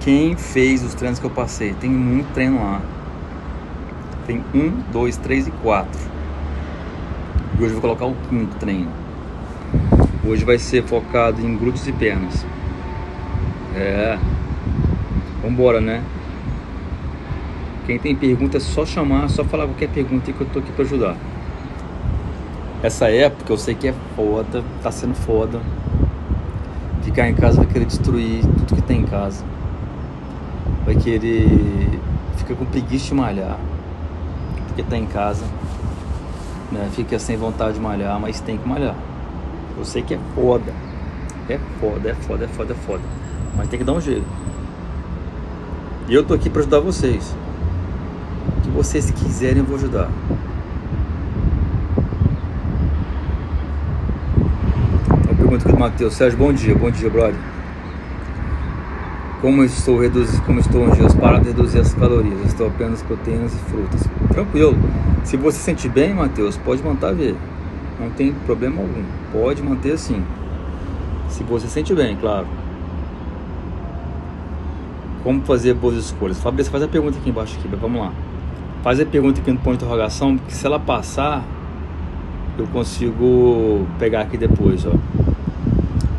quem fez os treinos que eu passei. Tem muito treino lá. Tem um, dois, três e quatro. E hoje eu vou colocar o quinto treino. Hoje vai ser focado em glúteos e pernas. É. Vambora, né? Quem tem pergunta é só chamar, só falar qualquer pergunta que eu tô aqui pra ajudar. Essa época eu sei que é foda, tá sendo foda. Ficar em casa vai querer destruir tudo que tem em casa. Vai querer. Fica com preguiça de malhar. Porque tá em casa. Né? Fica sem vontade de malhar, mas tem que malhar. Eu sei que é foda. É foda, é foda, é foda, é foda. Mas tem que dar um jeito. E eu tô aqui para ajudar vocês. O que vocês quiserem, eu vou ajudar. Pergunta do Matheus. Sérgio, bom dia. Bom dia, brother. Como estou reduzindo, como estou um dia para reduzir as calorias? Estou apenas proteínas e frutas. Tranquilo. Se você se sentir bem, Matheus, pode manter ver. Não tem problema algum. Pode manter assim. Se você se sente bem, claro. Como fazer boas escolhas? Fabrício, faz a pergunta aqui embaixo aqui, vamos lá. Faz a pergunta aqui no ponto de interrogação, porque se ela passar, eu consigo pegar aqui depois, ó.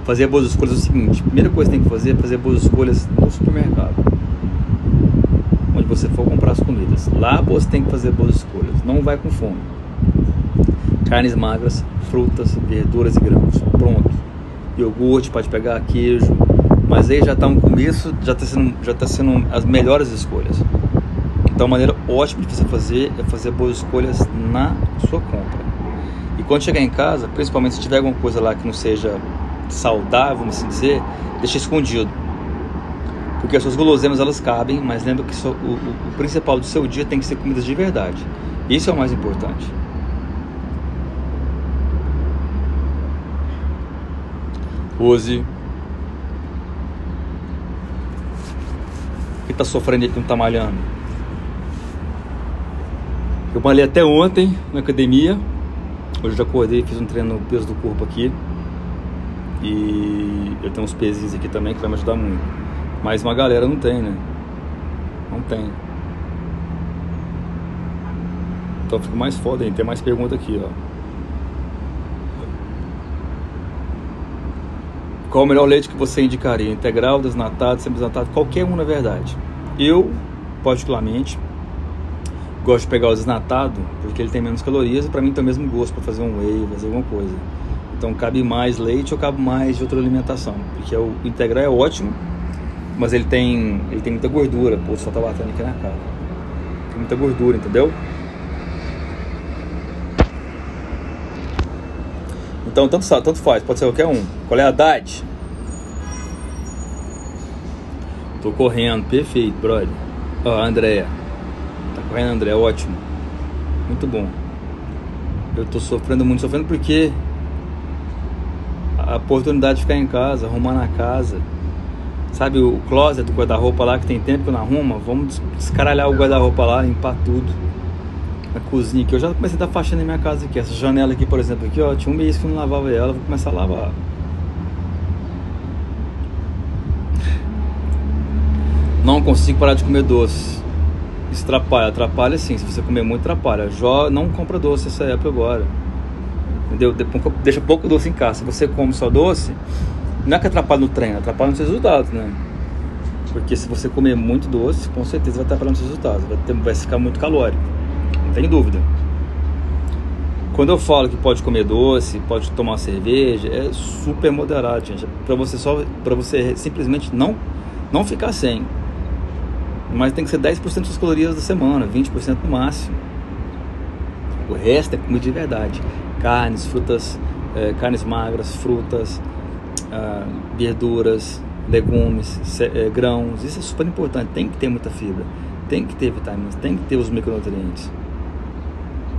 Fazer boas escolhas é o seguinte, a primeira coisa que tem que fazer é fazer boas escolhas no supermercado. Onde você for comprar as comidas. Lá você tem que fazer boas escolhas. Não vai com fome. Carnes magras, frutas, verduras e grãos. Pronto. Iogurte, pode pegar queijo, mas aí já está um começo, já está sendo, já tá sendo as melhores escolhas. Então, a maneira ótima de você fazer é fazer boas escolhas na sua compra. E quando chegar em casa, principalmente se tiver alguma coisa lá que não seja saudável, vamos assim dizer, deixa escondido. Porque as suas guloseimas elas cabem, mas lembra que o, o, o principal do seu dia tem que ser comidas de verdade. Isso é o mais importante. Rose, que tá sofrendo aí que não tá malhando? Eu malhei até ontem na academia. Hoje já acordei, fiz um treino no peso do corpo aqui. E eu tenho uns pezinhos aqui também que vai me ajudar muito. Mas uma galera não tem, né? Não tem. Então fica mais foda aí, tem mais pergunta aqui, ó. Qual o melhor leite que você indicaria? Integral, desnatado, semi-desnatado? Qualquer um, na verdade. Eu, particularmente, gosto de pegar o desnatado porque ele tem menos calorias e para mim tem o mesmo gosto para fazer um whey, fazer alguma coisa. Então cabe mais leite ou cabe mais de outra alimentação. Porque o integral é ótimo, mas ele tem, ele tem muita gordura. Pô, só tá batendo aqui na cara. Tem muita gordura, entendeu? Então, tanto, tanto faz, pode ser qualquer um. Qual é a idade? Tô correndo, perfeito, brother. Ó, Andréia. Tá correndo, André, ótimo. Muito bom. Eu tô sofrendo muito, sofrendo porque a oportunidade de ficar em casa, arrumar na casa. Sabe o closet do guarda-roupa lá que tem tempo que não arruma? Vamos descaralhar o guarda-roupa lá, limpar tudo a cozinha aqui. Eu já comecei a dar faxina na minha casa aqui. Essa janela aqui, por exemplo, aqui, ó, tinha um mês que eu não lavava ela, vou começar a lavar. Não consigo parar de comer doce. Isso atrapalha, atrapalha sim. Se você comer muito, atrapalha. Jó não compra doce essa época agora. Entendeu? Deixa pouco doce em casa. Se você come só doce, não é que atrapalha no treino, atrapalha nos resultados, né? Porque se você comer muito doce, com certeza vai atrapalhar nos resultados. Vai, ter, vai ficar muito calórico não tem dúvida. Quando eu falo que pode comer doce, pode tomar cerveja, é super moderado, gente. Para você só, para você simplesmente não, não ficar sem. Mas tem que ser 10% das calorias da semana, 20% no máximo. O resto é comida de verdade. Carnes, frutas, é, carnes magras, frutas, ah, verduras, legumes, é, grãos. Isso é super importante. Tem que ter muita fibra, tem que ter vitaminas, tem que ter os micronutrientes.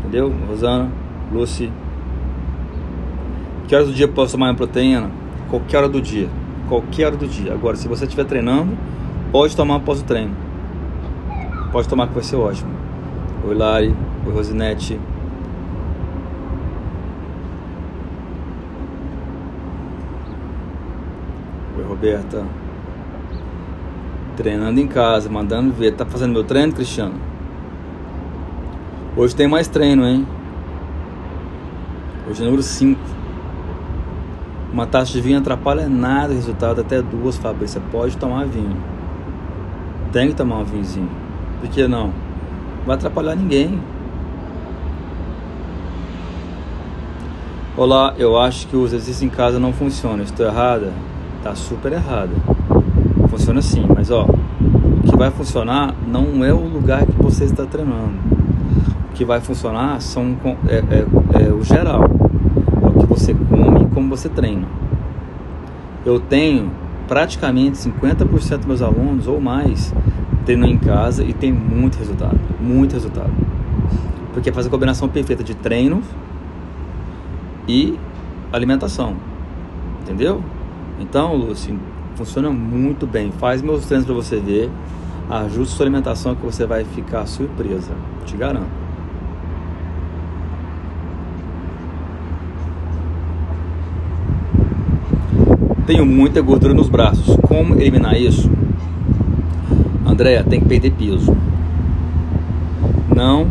Entendeu? Rosana, Lucy. Que hora do dia posso tomar uma proteína? Qualquer hora do dia. Qualquer hora do dia. Agora, se você estiver treinando, pode tomar após o treino. Pode tomar que vai ser ótimo. Oi Lari, oi Rosinete. Roberta. Treinando em casa, mandando ver. Tá fazendo meu treino, Cristiano? Hoje tem mais treino, hein? Hoje é número 5. Uma taça de vinho atrapalha nada o resultado, até duas, Fabrício. Você pode tomar vinho. Tem que tomar um vinhozinho. Por que não? Não vai atrapalhar ninguém. Olá, eu acho que o exercício em casa não funciona. Estou errada? Tá super errada. Funciona sim, mas ó, o que vai funcionar não é o lugar que você está treinando. O que vai funcionar são é, é, é o geral você come e como você treina. Eu tenho praticamente 50% dos meus alunos ou mais treinam em casa e tem muito resultado, muito resultado. Porque faz a combinação perfeita de treino e alimentação. Entendeu? Então, Lúcio, funciona muito bem. Faz meus treinos para você ver. Ajuste sua alimentação que você vai ficar surpresa. Te garanto. Tenho muita gordura nos braços. Como eliminar isso? Andréa, tem que perder peso. Não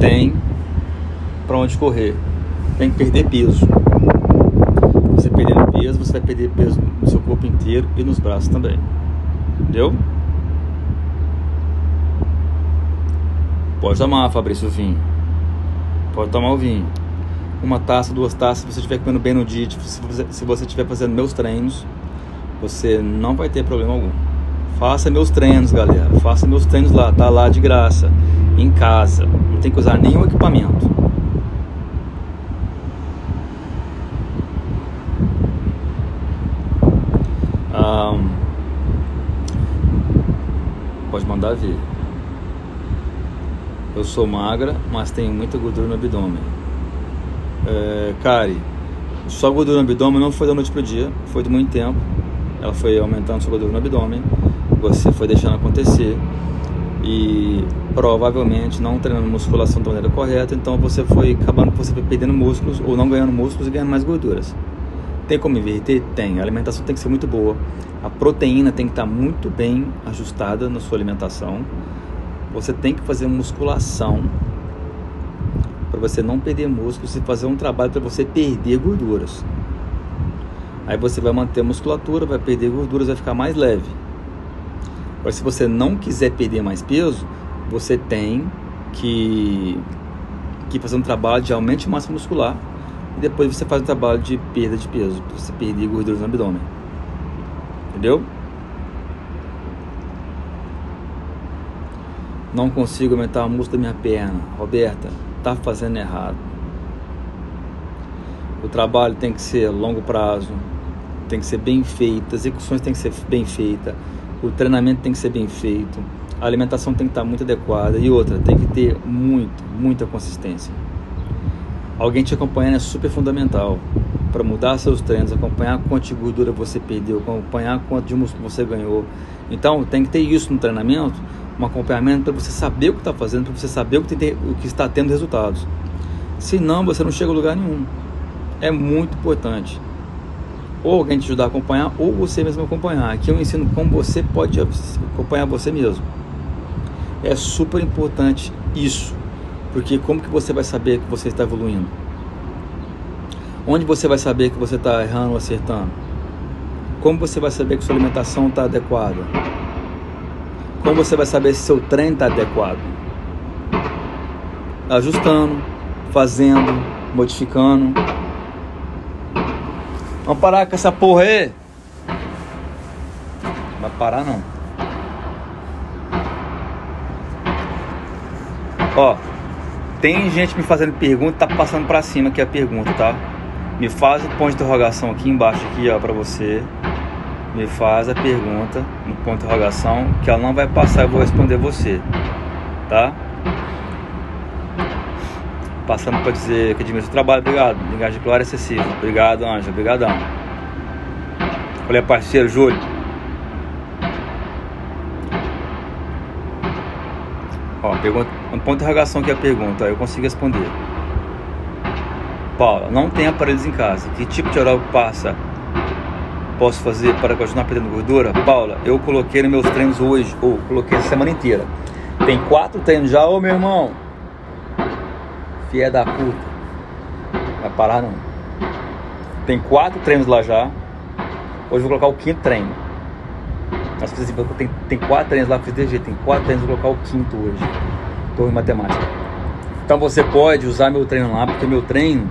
tem para onde correr. Tem que perder peso. Peso, você vai perder peso no seu corpo inteiro e nos braços também. Entendeu? Pode tomar, Fabrício, o vinho. Pode tomar o vinho uma taça, duas taças, se você estiver comendo bem no dia, se você estiver fazendo meus treinos, você não vai ter problema algum. Faça meus treinos, galera. Faça meus treinos lá, tá lá de graça, em casa. Não tem que usar nenhum equipamento. Um, Eu sou magra, mas tenho muita gordura no abdômen. É, Kari, sua gordura no abdômen não foi da noite para o dia, foi de muito tempo. Ela foi aumentando sua gordura no abdômen, você foi deixando acontecer e provavelmente não treinando musculação da maneira correta, então você foi acabando você foi perdendo músculos ou não ganhando músculos e ganhando mais gorduras. Tem como inverter? Tem. A alimentação tem que ser muito boa. A proteína tem que estar muito bem ajustada na sua alimentação. Você tem que fazer musculação para você não perder músculos e fazer um trabalho para você perder gorduras. Aí você vai manter a musculatura, vai perder gorduras, vai ficar mais leve. Agora, se você não quiser perder mais peso, você tem que, que fazer um trabalho de aumento de massa muscular e depois você faz o trabalho de perda de peso, para você perder gorduras no abdômen. Entendeu? Não consigo aumentar o músculo da minha perna. Roberta, está fazendo errado. O trabalho tem que ser a longo prazo, tem que ser bem feito, as execuções tem que ser bem feitas, o treinamento tem que ser bem feito, a alimentação tem que estar muito adequada e outra, tem que ter muito, muita consistência. Alguém te acompanhando é super fundamental para mudar seus treinos, acompanhar quanto de gordura você perdeu, acompanhar quanto de músculo você ganhou. Então tem que ter isso no treinamento um acompanhamento para você saber o que está fazendo, para você saber o que, tem, o que está tendo resultados. Senão você não chega a lugar nenhum. É muito importante. Ou alguém te ajudar a acompanhar, ou você mesmo acompanhar. Aqui eu ensino como você pode acompanhar você mesmo. É super importante isso. Porque como que você vai saber que você está evoluindo? Onde você vai saber que você está errando ou acertando? Como você vai saber que sua alimentação está adequada? Como você vai saber se seu treino está adequado? Ajustando, fazendo, modificando. Vamos parar com essa porra aí. Não vai parar não. Ó, tem gente me fazendo pergunta, tá passando para cima aqui a pergunta, tá? Me faz o ponto de interrogação aqui embaixo aqui, ó, para você me faz a pergunta no ponto de interrogação que ela não vai passar, eu vou responder você, tá? Passando para dizer que admiro seu trabalho, obrigado. Linguagem de glória excessiva. Obrigado, Anja, obrigadão. Olha, parceiro, Júlio. Ó, pergunta, um ponto de interrogação que é a pergunta, eu consigo responder. Paula, não tem aparelhos em casa. Que tipo de oral passa posso fazer para continuar perdendo gordura? Paula, eu coloquei nos meus treinos hoje, ou coloquei a semana inteira. Tem quatro treinos já, ô meu irmão. Fia da puta. Vai parar não. Tem quatro treinos lá já. Hoje vou colocar o quinto treino. Por exemplo, tem, tem quatro treinos lá, fiz DG, tem quatro treinos, vou colocar o quinto hoje. Em matemática. Então você pode usar meu treino lá, porque meu treino.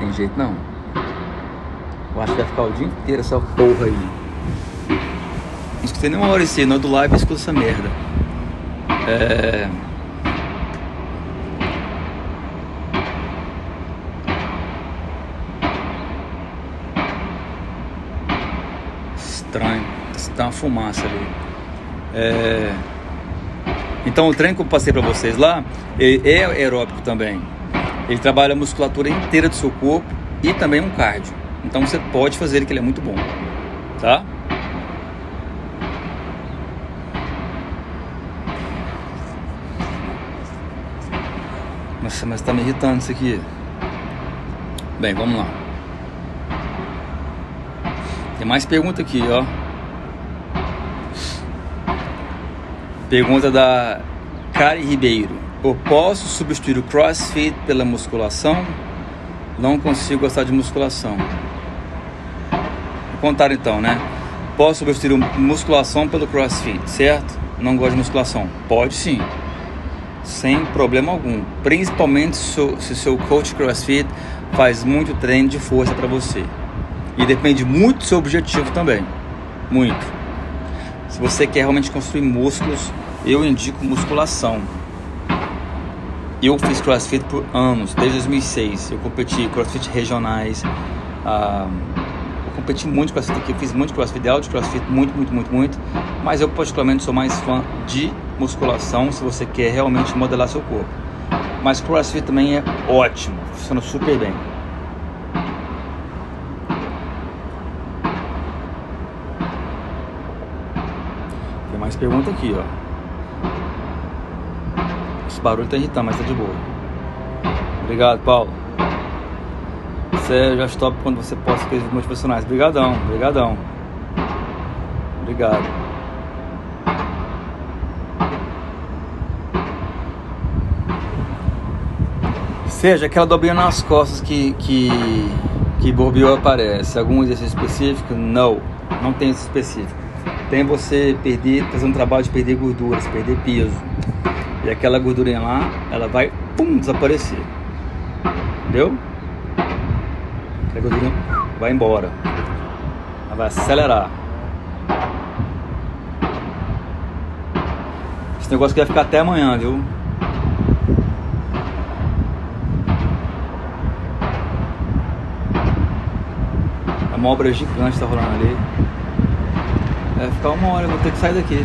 Tem jeito não. Eu acho que vai ficar o dia inteiro essa porra aí. Não escutei nenhuma hora esse, não é do live, escuta essa merda. É. Estranho, tá uma fumaça ali. É... Então o treino que eu passei para vocês lá é aeróbico também. Ele trabalha a musculatura inteira do seu corpo e também um cardio. Então você pode fazer ele que ele é muito bom, tá? Nossa, mas tá me irritando isso aqui. Bem, vamos lá. Tem mais pergunta aqui, ó. Pergunta da Kari Ribeiro. Eu posso substituir o CrossFit pela musculação? Não consigo gostar de musculação. Contar então, né? Posso substituir musculação pelo CrossFit, certo? Não gosto de musculação. Pode sim. Sem problema algum. Principalmente se o seu coach CrossFit faz muito treino de força para você. E depende muito do seu objetivo também. Muito. Se você quer realmente construir músculos, eu indico musculação. Eu fiz crossfit por anos, desde 2006. Eu competi crossfit regionais. Ah, eu competi muito crossfit aqui, fiz muito crossfit, alto crossfit, muito, muito, muito, muito. Mas eu, particularmente, sou mais fã de musculação se você quer realmente modelar seu corpo. Mas crossfit também é ótimo, funciona super bem. Pergunta aqui, ó. Esse barulho tá irritando, mas tá de boa. Obrigado, Paulo. Sérgio, acho top quando você posta coisas motivacionais. Obrigadão, obrigadão. Obrigado. Seja aquela dobrinha nas costas que, que, que Bourbiot aparece. Algum exercício específico? Não, não tem esse específico tem você perder, fazer um trabalho de perder gorduras, perder peso. E aquela gordurinha lá, ela vai pum, desaparecer. Entendeu? Aquela gordurinha vai embora. Ela vai acelerar. Esse negócio que vai ficar até amanhã, viu? É uma obra gigante que tá rolando ali. Vai ficar uma hora, eu vou ter que sair daqui.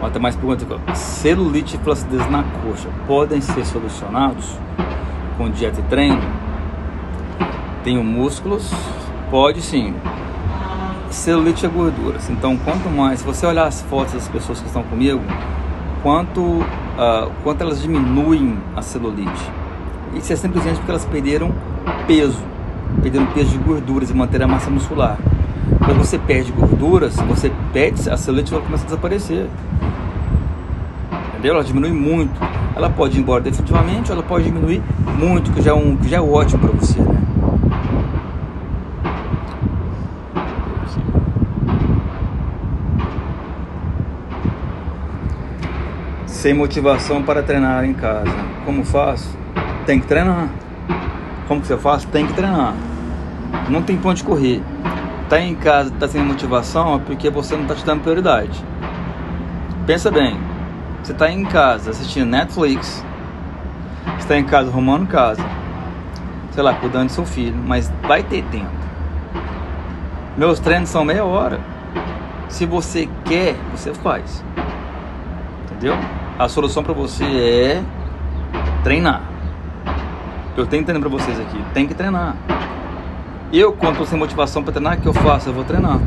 Ó, tem mais perguntas aqui. Celulite e flacidez na coxa podem ser solucionados com dieta e treino? Tenho músculos? Pode sim. Celulite é gorduras. Então, quanto mais, se você olhar as fotos das pessoas que estão comigo, quanto, uh, quanto elas diminuem a celulite. Isso é simplesmente porque elas perderam peso, perderam peso de gorduras e manter a massa muscular. Quando você perde gorduras, você perde, a celulite vai começar a desaparecer. Entendeu? Ela diminui muito. Ela pode ir embora definitivamente, ou ela pode diminuir muito, que já é, um, que já é ótimo para você. Né? Sem motivação para treinar em casa. Como faço? Tem que treinar. Como que você faz? Tem que treinar. Não tem ponto de correr. Tá em casa, tá sem motivação, é porque você não tá te dando prioridade. Pensa bem. Você tá em casa assistindo Netflix. Você tá em casa arrumando casa. Sei lá, cuidando do seu filho, mas vai ter tempo. Meus treinos são meia hora. Se você quer, você faz. Entendeu? A solução para você é treinar. Eu tenho treino para vocês aqui, tem que treinar. Eu, quando estou sem motivação para treinar, o que eu faço? Eu vou treinar.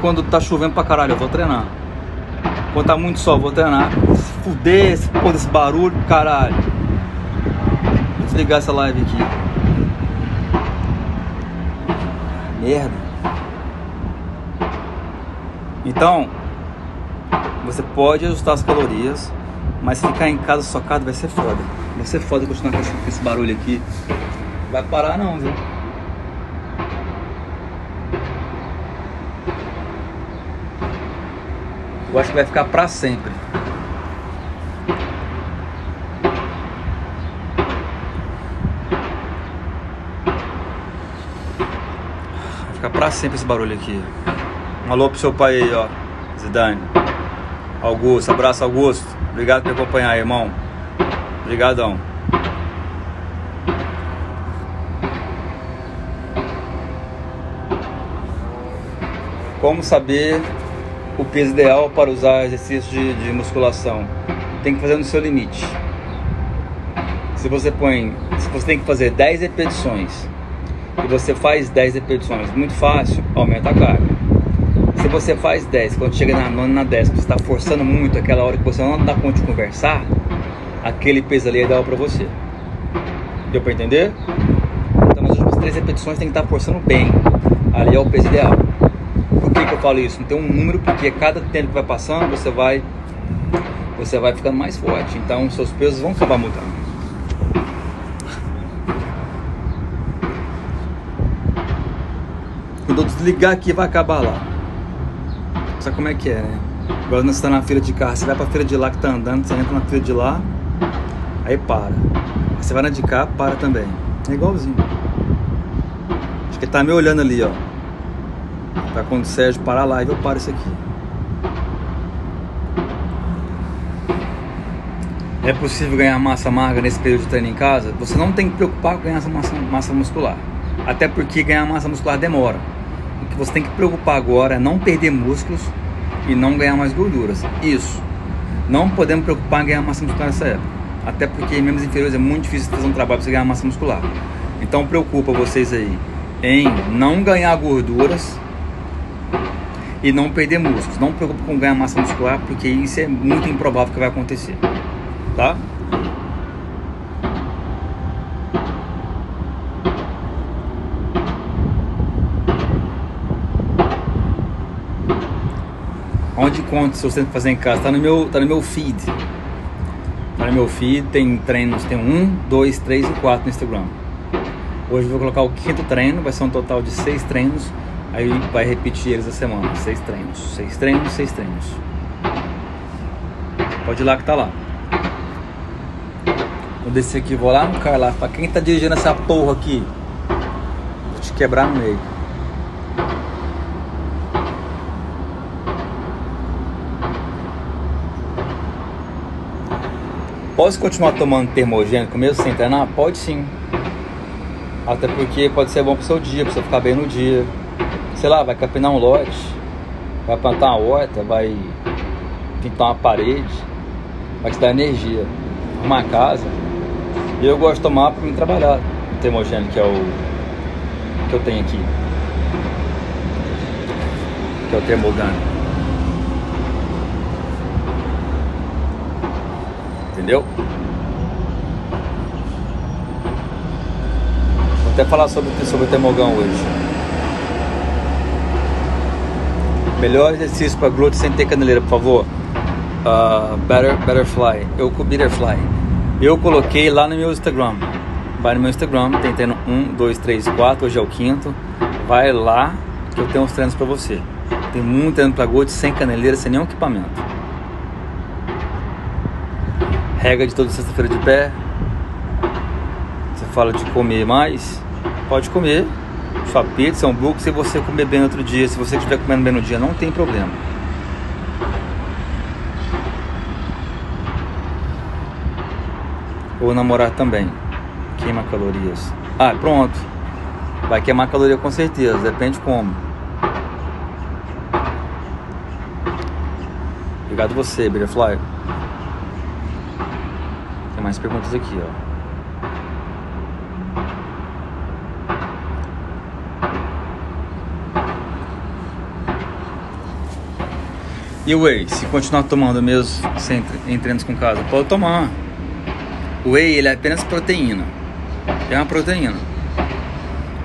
quando tá chovendo pra caralho, eu vou treinar. Quando tá muito sol, eu vou treinar. Se fuder, esse, pô, desse barulho, caralho. Vou desligar essa live aqui. Merda. Então, você pode ajustar as calorias, mas ficar em casa socado vai ser foda. Vai ser foda continuar com esse barulho aqui. Vai parar não, viu? Eu acho que vai ficar pra sempre. Vai ficar pra sempre esse barulho aqui. Um alô pro seu pai aí, ó. Zidane. Augusto, abraço Augusto. Obrigado por acompanhar, irmão. Obrigadão. Como saber o peso ideal para usar exercícios de, de musculação? Tem que fazer no seu limite. Se você põe, se você tem que fazer 10 repetições e você faz 10 repetições muito fácil, aumenta a carga. Você faz 10, quando chega na nona, na décima, você está forçando muito aquela hora que você não dá conta de conversar, aquele peso ali é ideal para você. Deu para entender? Então nas últimas três repetições tem que estar tá forçando bem. Ali é o peso ideal. Por que, que eu falo isso? Não tem um número, porque cada tempo que vai passando, você vai você vai ficando mais forte. Então seus pesos vão acabar mudando. Quando eu desligar aqui, vai acabar lá. Sabe como é que é, né? Agora você está na fila de carro, você vai para a fila de lá que tá andando, você entra na fila de lá, aí para. Você vai na de cá, para também. É igualzinho. Acho que ele tá me olhando ali, ó. Pra quando o Sérgio parar a live, eu paro isso aqui. É possível ganhar massa magra nesse período de treino em casa? Você não tem que preocupar com ganhar massa, massa muscular. Até porque ganhar massa muscular demora que você tem que preocupar agora é não perder músculos e não ganhar mais gorduras. Isso. Não podemos preocupar em ganhar massa muscular nessa época. Até porque em membros inferiores é muito difícil fazer um trabalho para você ganhar massa muscular. Então preocupa vocês aí em não ganhar gorduras e não perder músculos. Não preocupe com ganhar massa muscular, porque isso é muito improvável que vai acontecer. Tá? Onde conta se você tem que fazer em casa? Tá no meu, tá no meu feed. Tá no meu feed, tem treinos, tem um, dois, três e quatro no Instagram. Hoje eu vou colocar o quinto treino, vai ser um total de seis treinos. Aí vai repetir eles a semana. Seis treinos. Seis treinos, seis treinos. Pode ir lá que tá lá. Vou descer aqui, vou lá no carro lá. Pra quem tá dirigindo essa porra aqui? Vou te quebrar no meio. Posso continuar tomando termogênico mesmo sem treinar? Pode sim. Até porque pode ser bom pro seu dia, pra você ficar bem no dia. Sei lá, vai capinar um lote, vai plantar uma horta, vai pintar uma parede, vai te dar energia. Uma casa. E eu gosto de tomar para mim trabalhar o termogênico, que é o que eu tenho aqui. Que é o termogânico. Entendeu? Vou até falar sobre, sobre o termogão hoje. Melhor exercício para glúteo sem ter caneleira, por favor. Uh, better, Betterfly. Eu com Betterfly. Eu coloquei lá no meu Instagram. Vai no meu Instagram, tem treino 1, 2, 3, 4. Hoje é o quinto. Vai lá que eu tenho uns treinos para você. Tem muito treino para glúteo sem caneleira, sem nenhum equipamento. Regra de toda sexta-feira de pé. Você fala de comer mais, pode comer sua pizza, book, se você comer bem no outro dia, se você estiver comendo bem no dia, não tem problema. Ou namorar também. Queima calorias. Ah, pronto. Vai queimar caloria com certeza, depende como. Obrigado você, Butterfly. Tem mais perguntas aqui, ó. E o whey, se continuar tomando mesmo sem em treinos com casa, pode tomar. O whey ele é apenas proteína. É uma proteína.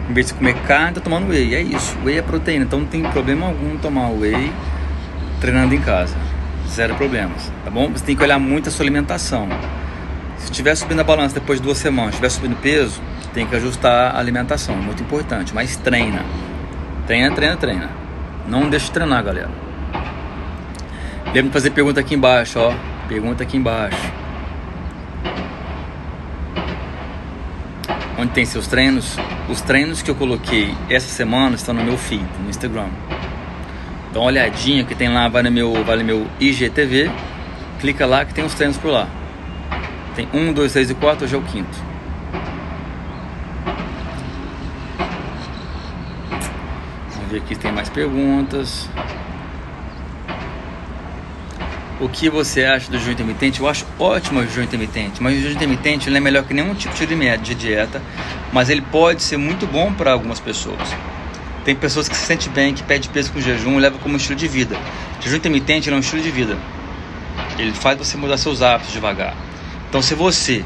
Em vez de comer carne, tá tomando whey. É isso. Whey é proteína, então não tem problema algum tomar whey treinando em casa. Zero problemas, tá bom? Você tem que olhar muito a sua alimentação. Se estiver subindo a balança depois de duas semanas, estiver subindo peso, tem que ajustar a alimentação. É muito importante. Mas treina. Treina, treina, treina. Não deixe de treinar, galera. Lembra de fazer pergunta aqui embaixo, ó. Pergunta aqui embaixo. Onde tem seus treinos? Os treinos que eu coloquei essa semana estão no meu feed, no Instagram. Dá uma olhadinha que tem lá, vai no meu, vai no meu IGTV. Clica lá que tem os treinos por lá. Tem um, dois, três e quatro, hoje é o quinto. Vamos ver aqui se tem mais perguntas. O que você acha do jejum intermitente? Eu acho ótimo o jejum intermitente, mas o jejum intermitente é melhor que nenhum tipo de dieta, mas ele pode ser muito bom para algumas pessoas. Tem pessoas que se sentem bem, que pede peso com jejum e leva como estilo de vida. O jejum intermitente é um estilo de vida. Ele faz você mudar seus hábitos devagar. Então, se você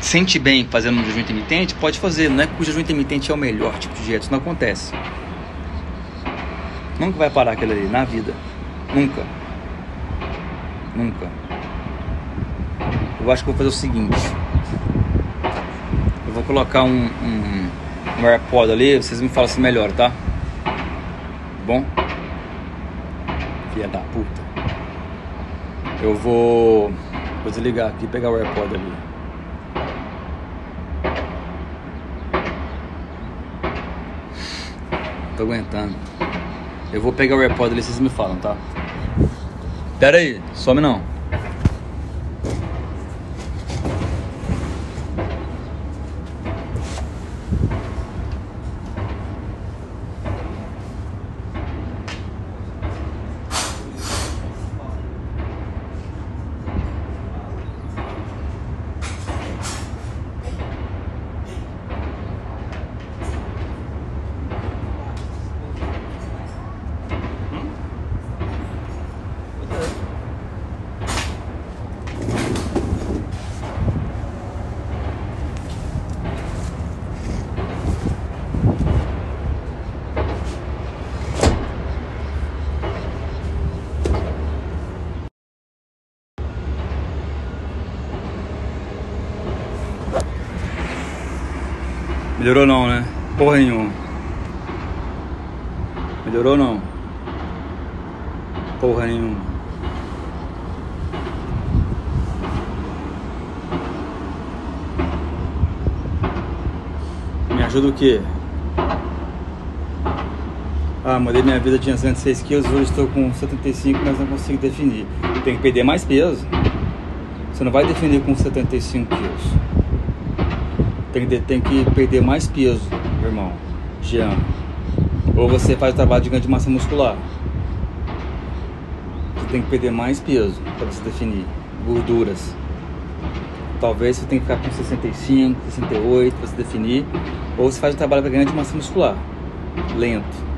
sente bem fazendo um jejum intermitente, pode fazer. Não é que o jejum intermitente é o melhor tipo de dieta, isso não acontece. Nunca vai parar aquilo ali na vida. Nunca. Nunca. Eu acho que vou fazer o seguinte. Eu vou colocar um, um, um AirPod ali, vocês me falam se melhor, tá? Bom? Filha da puta. Eu vou, vou desligar aqui e pegar o AirPod ali. Tô aguentando. Eu vou pegar o AirPod ali, vocês me falam, tá? Pera aí, some não. Melhorou não, né? Porra nenhuma. Melhorou não? Porra nenhuma. Me ajuda o quê? Ah, mudei minha vida, tinha 106 quilos, hoje estou com 75, mas não consigo definir. Tem que perder mais peso. Você não vai definir com 75 quilos. Tem que, perder mais peso, irmão. Jean. Ou você faz o trabalho de ganho de massa muscular. Você tem que perder mais peso para você definir gorduras. Talvez você tenha que ficar com 65, 68 para se definir. Ou você faz o trabalho para ganho de massa muscular. Lento.